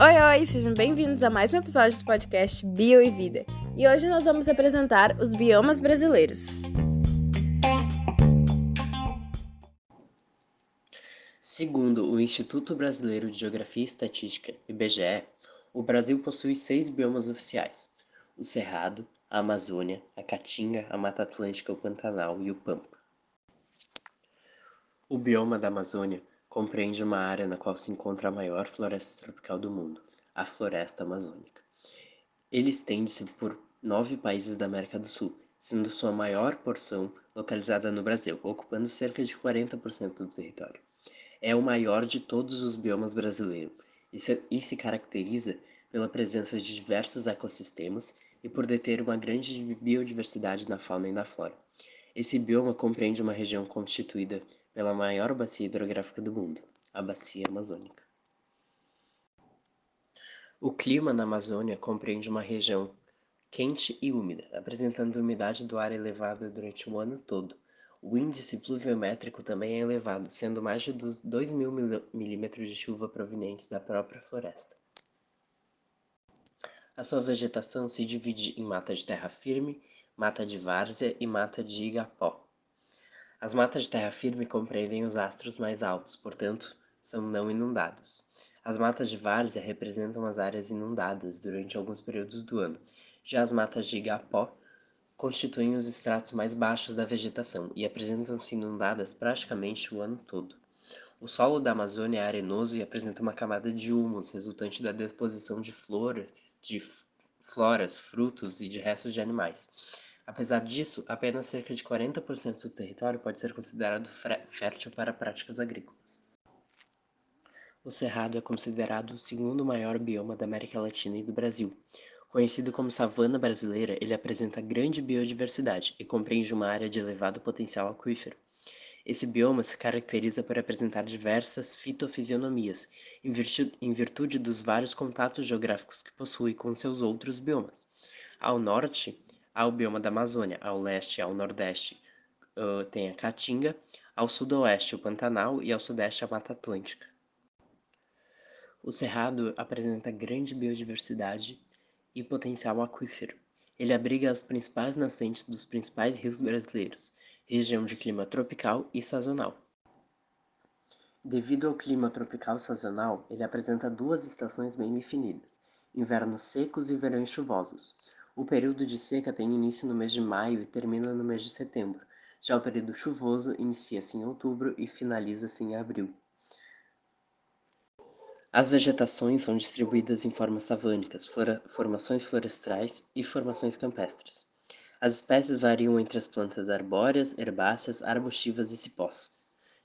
Oi, oi, sejam bem-vindos a mais um episódio do podcast Bio e Vida. E hoje nós vamos apresentar os biomas brasileiros. Segundo o Instituto Brasileiro de Geografia e Estatística, IBGE, o Brasil possui seis biomas oficiais: o Cerrado, a Amazônia, a Caatinga, a Mata Atlântica, o Pantanal e o Pampa. O bioma da Amazônia compreende uma área na qual se encontra a maior floresta tropical do mundo, a Floresta Amazônica. Ele estende-se por nove países da América do Sul, sendo sua maior porção localizada no Brasil, ocupando cerca de 40% do território. É o maior de todos os biomas brasileiros e se, e se caracteriza pela presença de diversos ecossistemas e por deter uma grande biodiversidade na fauna e na flora. Esse bioma compreende uma região constituída pela maior bacia hidrográfica do mundo, a Bacia Amazônica. O clima na Amazônia compreende uma região quente e úmida, apresentando umidade do ar elevada durante o ano todo. O índice pluviométrico também é elevado, sendo mais de 2 mil milímetros de chuva provenientes da própria floresta. A sua vegetação se divide em mata de terra firme, mata de várzea e mata de igapó. As matas de terra firme compreendem os astros mais altos, portanto, são não inundados. As matas de várzea representam as áreas inundadas durante alguns períodos do ano. Já as matas de igapó constituem os estratos mais baixos da vegetação e apresentam-se inundadas praticamente o ano todo. O solo da Amazônia é arenoso e apresenta uma camada de humus resultante da deposição de flora, de floras, frutos e de restos de animais. Apesar disso, apenas cerca de 40% do território pode ser considerado fértil para práticas agrícolas. O Cerrado é considerado o segundo maior bioma da América Latina e do Brasil. Conhecido como savana brasileira, ele apresenta grande biodiversidade e compreende uma área de elevado potencial aquífero. Esse bioma se caracteriza por apresentar diversas fitofisionomias, em virtude, dos vários contatos geográficos que possui com seus outros biomas. Ao norte, ao bioma da Amazônia, ao leste e ao nordeste uh, tem a Caatinga, ao sudoeste o Pantanal e ao sudeste a Mata Atlântica. O Cerrado apresenta grande biodiversidade e potencial aquífero. Ele abriga as principais nascentes dos principais rios brasileiros, região de clima tropical e sazonal. Devido ao clima tropical sazonal, ele apresenta duas estações bem definidas, invernos secos e verões chuvosos. O período de seca tem início no mês de maio e termina no mês de setembro. Já o período chuvoso inicia-se em outubro e finaliza-se em abril. As vegetações são distribuídas em formas savânicas, flora, formações florestais e formações campestres. As espécies variam entre as plantas arbóreas, herbáceas, arbustivas e cipós,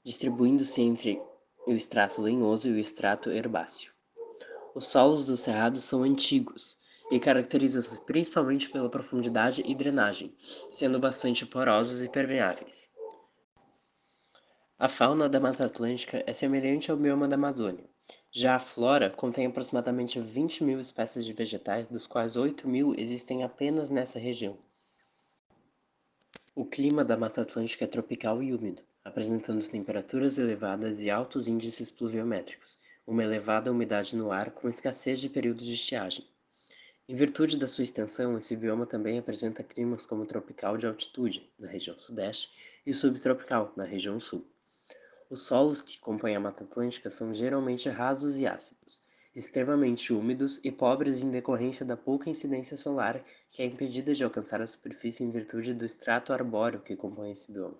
distribuindo-se entre o estrato lenhoso e o estrato herbáceo. Os solos do cerrado são antigos, e caracteriza-se principalmente pela profundidade e drenagem, sendo bastante porosos e permeáveis. A fauna da Mata Atlântica é semelhante ao bioma da Amazônia. Já a flora contém aproximadamente 20 mil espécies de vegetais, dos quais 8 mil existem apenas nessa região. O clima da Mata Atlântica é tropical e úmido, apresentando temperaturas elevadas e altos índices pluviométricos, uma elevada umidade no ar com escassez de períodos de estiagem. Em virtude da sua extensão, esse bioma também apresenta climas como tropical de altitude, na região sudeste, e subtropical, na região sul. Os solos que compõem a Mata Atlântica são geralmente rasos e ácidos, extremamente úmidos e pobres em decorrência da pouca incidência solar que é impedida de alcançar a superfície em virtude do estrato arbóreo que compõe esse bioma.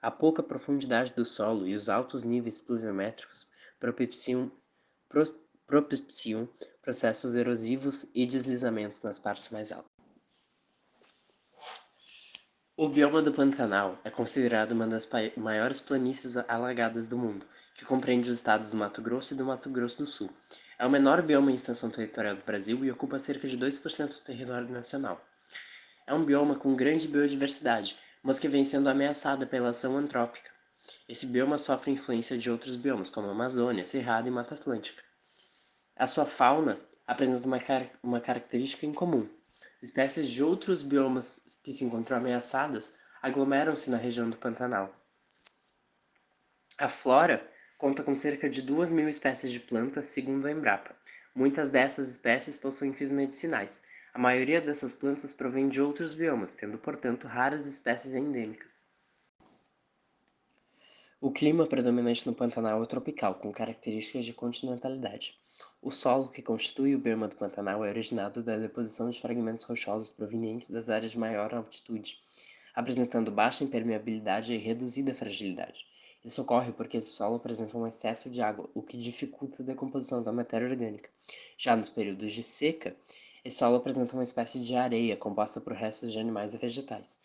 A pouca profundidade do solo e os altos níveis pluviométricos propiciam, pro, propiciam processos erosivos e deslizamentos nas partes mais altas. O bioma do Pantanal é considerado uma das maiores planícies alagadas do mundo, que compreende os estados do Mato Grosso e do Mato Grosso do Sul. É o menor bioma em extensão territorial do Brasil e ocupa cerca de 2% do território nacional. É um bioma com grande biodiversidade, mas que vem sendo ameaçada pela ação antrópica. Esse bioma sofre influência de outros biomas, como a Amazônia, Cerrado e Mata Atlântica. A sua fauna apresenta uma, car uma característica em comum. Espécies de outros biomas que se encontram ameaçadas aglomeram-se na região do Pantanal. A flora conta com cerca de 2 mil espécies de plantas, segundo a Embrapa. Muitas dessas espécies possuem fins medicinais. A maioria dessas plantas provém de outros biomas, tendo, portanto, raras espécies endêmicas. O clima predominante no Pantanal é tropical, com características de continentalidade. O solo que constitui o bioma do Pantanal é originado da deposição de fragmentos rochosos provenientes das áreas de maior altitude, apresentando baixa impermeabilidade e reduzida fragilidade. Isso ocorre porque esse solo apresenta um excesso de água, o que dificulta a decomposição da matéria orgânica. Já nos períodos de seca, esse solo apresenta uma espécie de areia composta por restos de animais e vegetais,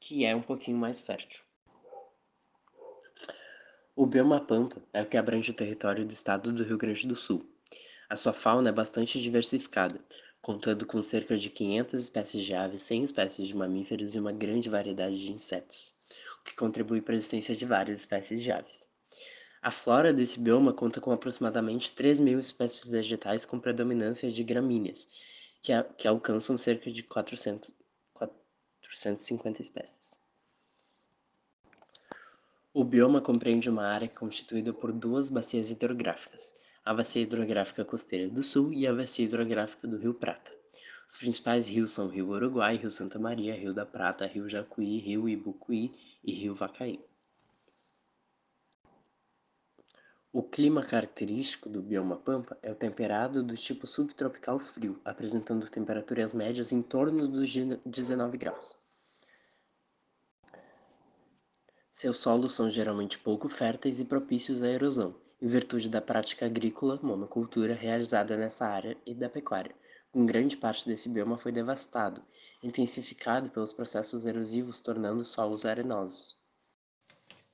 que é um pouquinho mais fértil. O bioma Pampa é o que abrange o território do estado do Rio Grande do Sul. A sua fauna é bastante diversificada, contando com cerca de 500 espécies de aves, 100 espécies de mamíferos e uma grande variedade de insetos, o que contribui para a existência de várias espécies de aves. A flora desse bioma conta com aproximadamente 3 mil espécies vegetais com predominância de gramíneas, que, a, que alcançam cerca de 400, 450 espécies. O bioma compreende uma área constituída por duas bacias hidrográficas, a Bacia Hidrográfica Costeira do Sul e a Bacia Hidrográfica do Rio Prata. Os principais rios são Rio Uruguai, Rio Santa Maria, Rio da Prata, Rio Jacuí, Rio Ibucuí e Rio Vacaí. O clima característico do bioma Pampa é o temperado do tipo subtropical frio, apresentando temperaturas médias em torno dos 19 graus. Seus solos são geralmente pouco férteis e propícios à erosão, em virtude da prática agrícola monocultura realizada nessa área e da pecuária. Com grande parte desse bioma foi devastado, intensificado pelos processos erosivos, tornando os solos arenosos.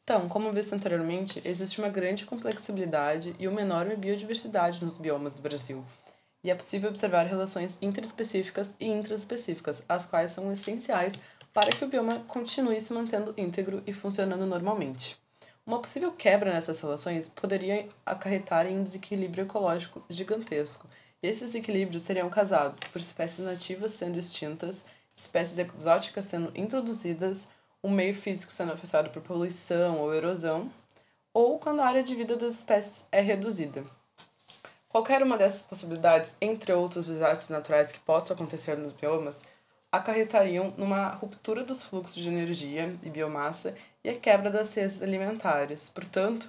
Então, como visto anteriormente, existe uma grande complexibilidade e uma enorme biodiversidade nos biomas do Brasil. E é possível observar relações interespecíficas e intraespecíficas, as quais são essenciais para que o bioma continue se mantendo íntegro e funcionando normalmente. Uma possível quebra nessas relações poderia acarretar em um desequilíbrio ecológico gigantesco. Esses equilíbrios seriam causados por espécies nativas sendo extintas, espécies exóticas sendo introduzidas, o meio físico sendo afetado por poluição ou erosão, ou quando a área de vida das espécies é reduzida. Qualquer uma dessas possibilidades, entre outros desastres naturais que possam acontecer nos biomas, acarretariam numa ruptura dos fluxos de energia e biomassa e a quebra das redes alimentares. Portanto,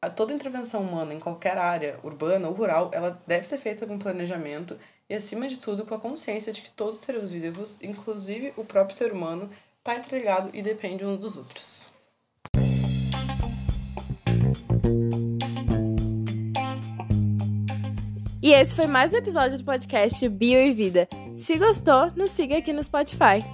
a toda intervenção humana em qualquer área, urbana ou rural, ela deve ser feita com planejamento e, acima de tudo, com a consciência de que todos os seres vivos, inclusive o próprio ser humano, está entregado e depende um dos outros. E esse foi mais um episódio do podcast Bio e Vida. Se gostou, nos siga aqui no Spotify.